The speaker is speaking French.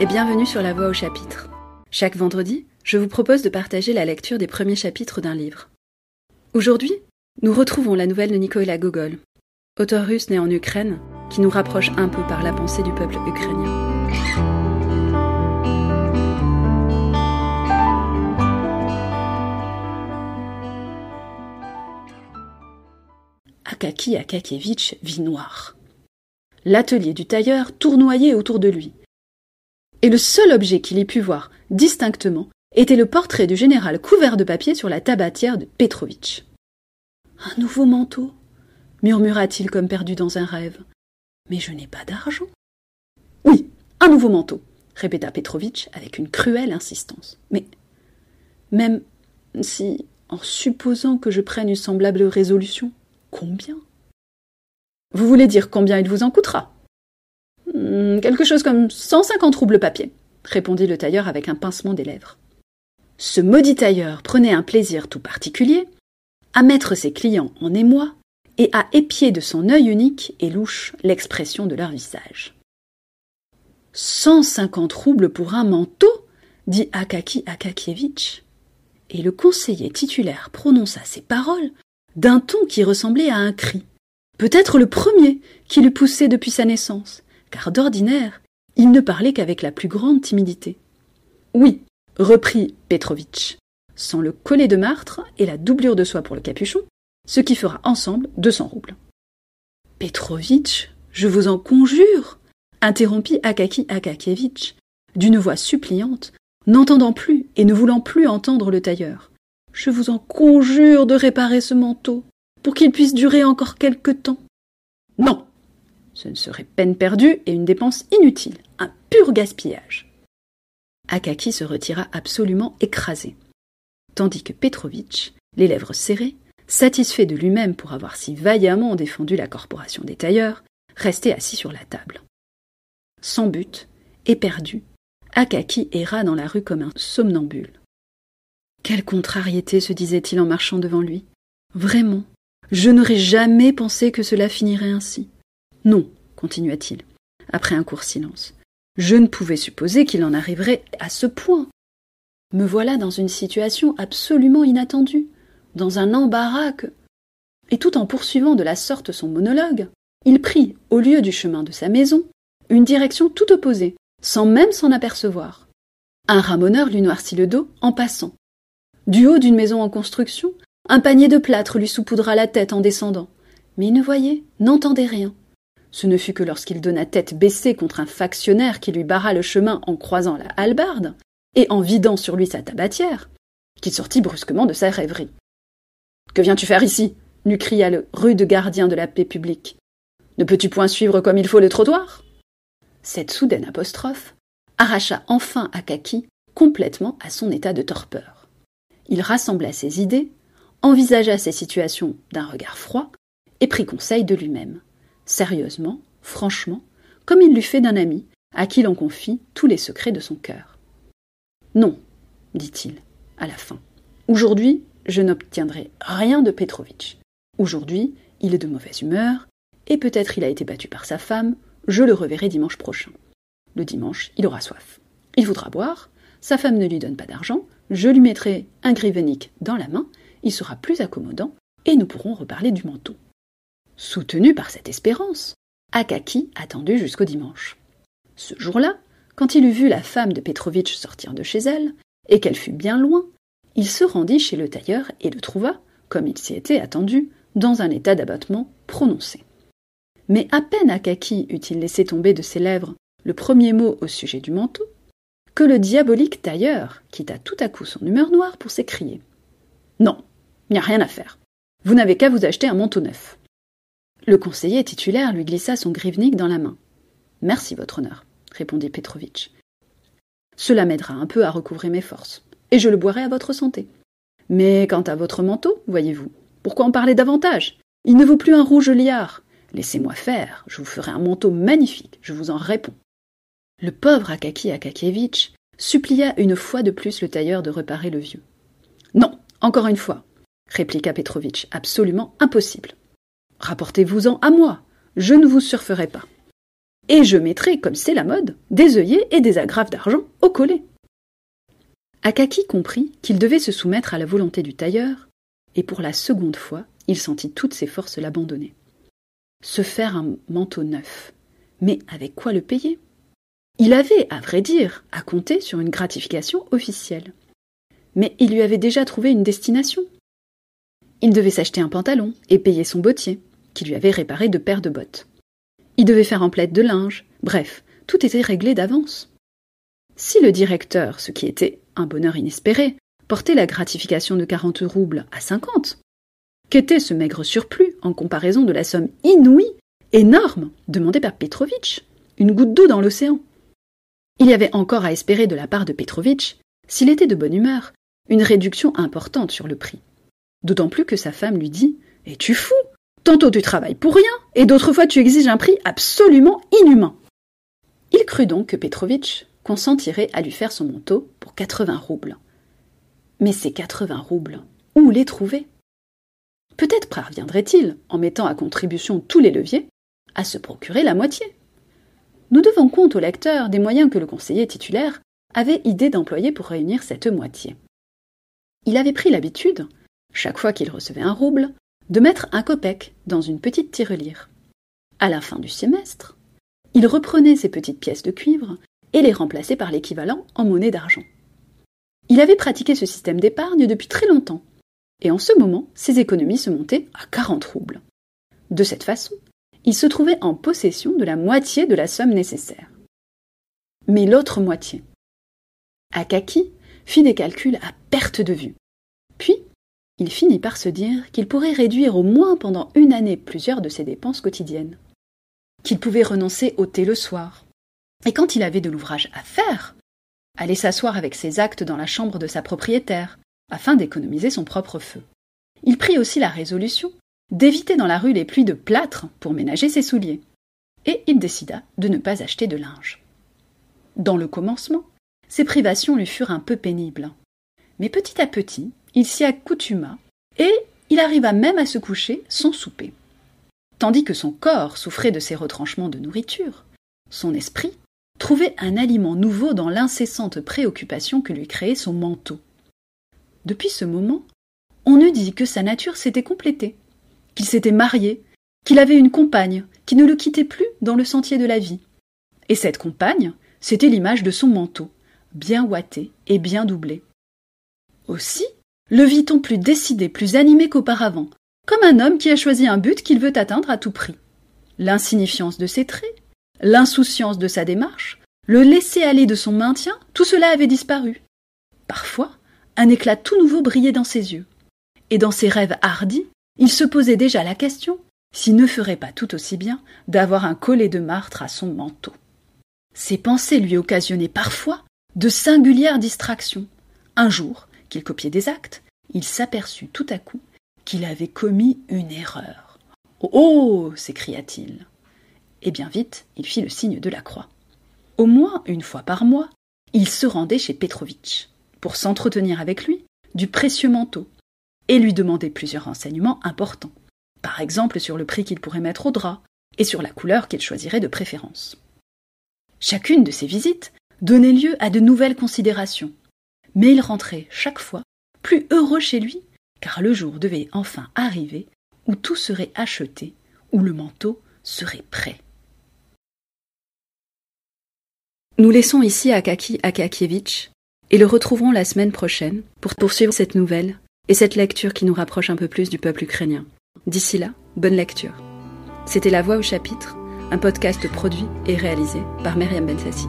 et bienvenue sur La Voix au chapitre. Chaque vendredi, je vous propose de partager la lecture des premiers chapitres d'un livre. Aujourd'hui, nous retrouvons la nouvelle de Nikolaï Gogol, auteur russe né en Ukraine, qui nous rapproche un peu par la pensée du peuple ukrainien. Akaki Akakievitch vit noir. L'atelier du tailleur tournoyait autour de lui. Et le seul objet qu'il ait pu voir distinctement était le portrait du général couvert de papier sur la tabatière de Petrovitch. Un nouveau manteau murmura-t-il comme perdu dans un rêve. Mais je n'ai pas d'argent. Oui, un nouveau manteau, répéta Petrovitch avec une cruelle insistance. Mais même si, en supposant que je prenne une semblable résolution, Combien? Vous voulez dire combien il vous en coûtera? Quelque chose comme cent cinquante roubles papier, répondit le tailleur avec un pincement des lèvres. Ce maudit tailleur prenait un plaisir tout particulier à mettre ses clients en émoi et à épier de son œil unique et louche l'expression de leur visage. Cent cinquante roubles pour un manteau dit Akaki Akakievitch. Et le conseiller titulaire prononça ces paroles d'un ton qui ressemblait à un cri. Peut-être le premier qui l'eût poussé depuis sa naissance, car d'ordinaire, il ne parlait qu'avec la plus grande timidité. Oui, reprit Petrovitch, sans le collet de martre et la doublure de soie pour le capuchon, ce qui fera ensemble deux cents roubles. Petrovitch, je vous en conjure, interrompit Akaki Akakievitch, d'une voix suppliante, n'entendant plus et ne voulant plus entendre le tailleur. Je vous en conjure de réparer ce manteau, pour qu'il puisse durer encore quelque temps. Non. Ce ne serait peine perdue et une dépense inutile, un pur gaspillage. Akaki se retira absolument écrasé, tandis que Petrovitch, les lèvres serrées, satisfait de lui-même pour avoir si vaillamment défendu la corporation des tailleurs, restait assis sur la table. Sans but, éperdu, Akaki erra dans la rue comme un somnambule. Quelle contrariété, se disait-il en marchant devant lui. Vraiment, je n'aurais jamais pensé que cela finirait ainsi. Non, continua-t-il, après un court silence. Je ne pouvais supposer qu'il en arriverait à ce point. Me voilà dans une situation absolument inattendue, dans un embarras que. Et tout en poursuivant de la sorte son monologue, il prit, au lieu du chemin de sa maison, une direction tout opposée, sans même s'en apercevoir. Un ramoneur lui noircit le dos en passant, du haut d'une maison en construction, un panier de plâtre lui saupoudra la tête en descendant. Mais il ne voyait, n'entendait rien. Ce ne fut que lorsqu'il donna tête baissée contre un factionnaire qui lui barra le chemin en croisant la hallebarde, et en vidant sur lui sa tabatière, qu'il sortit brusquement de sa rêverie. Que viens-tu faire ici? lui cria le rude gardien de la paix publique. Ne peux-tu point suivre comme il faut le trottoir? Cette soudaine apostrophe arracha enfin Akaki complètement à son état de torpeur. Il rassembla ses idées, envisagea ses situations d'un regard froid, et prit conseil de lui-même, sérieusement, franchement, comme il l'eût fait d'un ami, à qui l'on confie tous les secrets de son cœur. Non, dit-il, à la fin. Aujourd'hui, je n'obtiendrai rien de Petrovitch. Aujourd'hui, il est de mauvaise humeur, et peut-être il a été battu par sa femme, je le reverrai dimanche prochain. Le dimanche, il aura soif. Il voudra boire, sa femme ne lui donne pas d'argent, je lui mettrai un grivenique dans la main, il sera plus accommodant, et nous pourrons reparler du manteau. Soutenu par cette espérance, Akaki attendit jusqu'au dimanche. Ce jour-là, quand il eut vu la femme de Petrovitch sortir de chez elle, et qu'elle fut bien loin, il se rendit chez le tailleur et le trouva, comme il s'y était attendu, dans un état d'abattement prononcé. Mais à peine Akaki eut-il laissé tomber de ses lèvres le premier mot au sujet du manteau, que le diabolique tailleur quitta tout à coup son humeur noire pour s'écrier. Non, il n'y a rien à faire. Vous n'avez qu'à vous acheter un manteau neuf. Le conseiller titulaire lui glissa son grivnik dans la main. Merci, votre honneur, répondit Petrovitch. Cela m'aidera un peu à recouvrer mes forces, et je le boirai à votre santé. Mais quant à votre manteau, voyez-vous, pourquoi en parler davantage? Il ne vaut plus un rouge liard. Laissez-moi faire, je vous ferai un manteau magnifique, je vous en réponds. Le pauvre Akaki Akakievitch supplia une fois de plus le tailleur de reparer le vieux. Non, encore une fois, répliqua Petrovitch, absolument impossible. Rapportez-vous-en à moi, je ne vous surferai pas. et je mettrai, comme c'est la mode, des œillets et des agrafes d'argent au collet. Akaki comprit qu'il devait se soumettre à la volonté du tailleur, et pour la seconde fois, il sentit toutes ses forces l'abandonner. Se faire un manteau neuf. Mais avec quoi le payer? Il avait, à vrai dire, à compter sur une gratification officielle. Mais il lui avait déjà trouvé une destination. Il devait s'acheter un pantalon et payer son bottier, qui lui avait réparé deux paires de bottes. Il devait faire un plaid de linge, bref, tout était réglé d'avance. Si le directeur, ce qui était un bonheur inespéré, portait la gratification de quarante roubles à cinquante, qu'était ce maigre surplus en comparaison de la somme inouïe, énorme, demandée par Petrovitch Une goutte d'eau dans l'océan? Il y avait encore à espérer de la part de Petrovitch, s'il était de bonne humeur, une réduction importante sur le prix. D'autant plus que sa femme lui dit Es-tu fou? Tantôt tu travailles pour rien, et d'autres fois tu exiges un prix absolument inhumain. Il crut donc que Petrovitch consentirait à lui faire son manteau pour quatre-vingts roubles. Mais ces quatre-vingts roubles, où les trouver? Peut-être parviendrait-il, en mettant à contribution tous les leviers, à se procurer la moitié. Nous devons compte au lecteur des moyens que le conseiller titulaire avait idée d'employer pour réunir cette moitié. Il avait pris l'habitude, chaque fois qu'il recevait un rouble, de mettre un copec dans une petite tirelire. À la fin du semestre, il reprenait ces petites pièces de cuivre et les remplaçait par l'équivalent en monnaie d'argent. Il avait pratiqué ce système d'épargne depuis très longtemps, et en ce moment, ses économies se montaient à 40 roubles. De cette façon, il se trouvait en possession de la moitié de la somme nécessaire. Mais l'autre moitié Akaki fit des calculs à perte de vue. Puis, il finit par se dire qu'il pourrait réduire au moins pendant une année plusieurs de ses dépenses quotidiennes. Qu'il pouvait renoncer au thé le soir. Et quand il avait de l'ouvrage à faire, aller s'asseoir avec ses actes dans la chambre de sa propriétaire, afin d'économiser son propre feu. Il prit aussi la résolution d'éviter dans la rue les pluies de plâtre pour ménager ses souliers. Et il décida de ne pas acheter de linge. Dans le commencement, ces privations lui furent un peu pénibles. Mais petit à petit, il s'y accoutuma, et il arriva même à se coucher sans souper. Tandis que son corps souffrait de ces retranchements de nourriture, son esprit trouvait un aliment nouveau dans l'incessante préoccupation que lui créait son manteau. Depuis ce moment, on eût dit que sa nature s'était complétée, qu'il s'était marié, qu'il avait une compagne qui ne le quittait plus dans le sentier de la vie. Et cette compagne, c'était l'image de son manteau, bien ouaté et bien doublé. Aussi, le vit-on plus décidé, plus animé qu'auparavant, comme un homme qui a choisi un but qu'il veut atteindre à tout prix. L'insignifiance de ses traits, l'insouciance de sa démarche, le laisser-aller de son maintien, tout cela avait disparu. Parfois, un éclat tout nouveau brillait dans ses yeux. Et dans ses rêves hardis, il se posait déjà la question s'il ne ferait pas tout aussi bien d'avoir un collet de martre à son manteau. Ces pensées lui occasionnaient parfois de singulières distractions. Un jour, qu'il copiait des actes, il s'aperçut tout à coup qu'il avait commis une erreur. Oh oh s'écria-t-il. Et bien vite, il fit le signe de la croix. Au moins une fois par mois, il se rendait chez Petrovitch pour s'entretenir avec lui du précieux manteau et lui demander plusieurs renseignements importants, par exemple sur le prix qu'il pourrait mettre au drap et sur la couleur qu'il choisirait de préférence. Chacune de ces visites donnait lieu à de nouvelles considérations, mais il rentrait chaque fois plus heureux chez lui, car le jour devait enfin arriver où tout serait acheté, où le manteau serait prêt. Nous laissons ici Akaki Akakievitch et le retrouverons la semaine prochaine pour poursuivre cette nouvelle et cette lecture qui nous rapproche un peu plus du peuple ukrainien. D'ici là, bonne lecture. C'était La Voix au chapitre, un podcast produit et réalisé par Myriam Bensassi.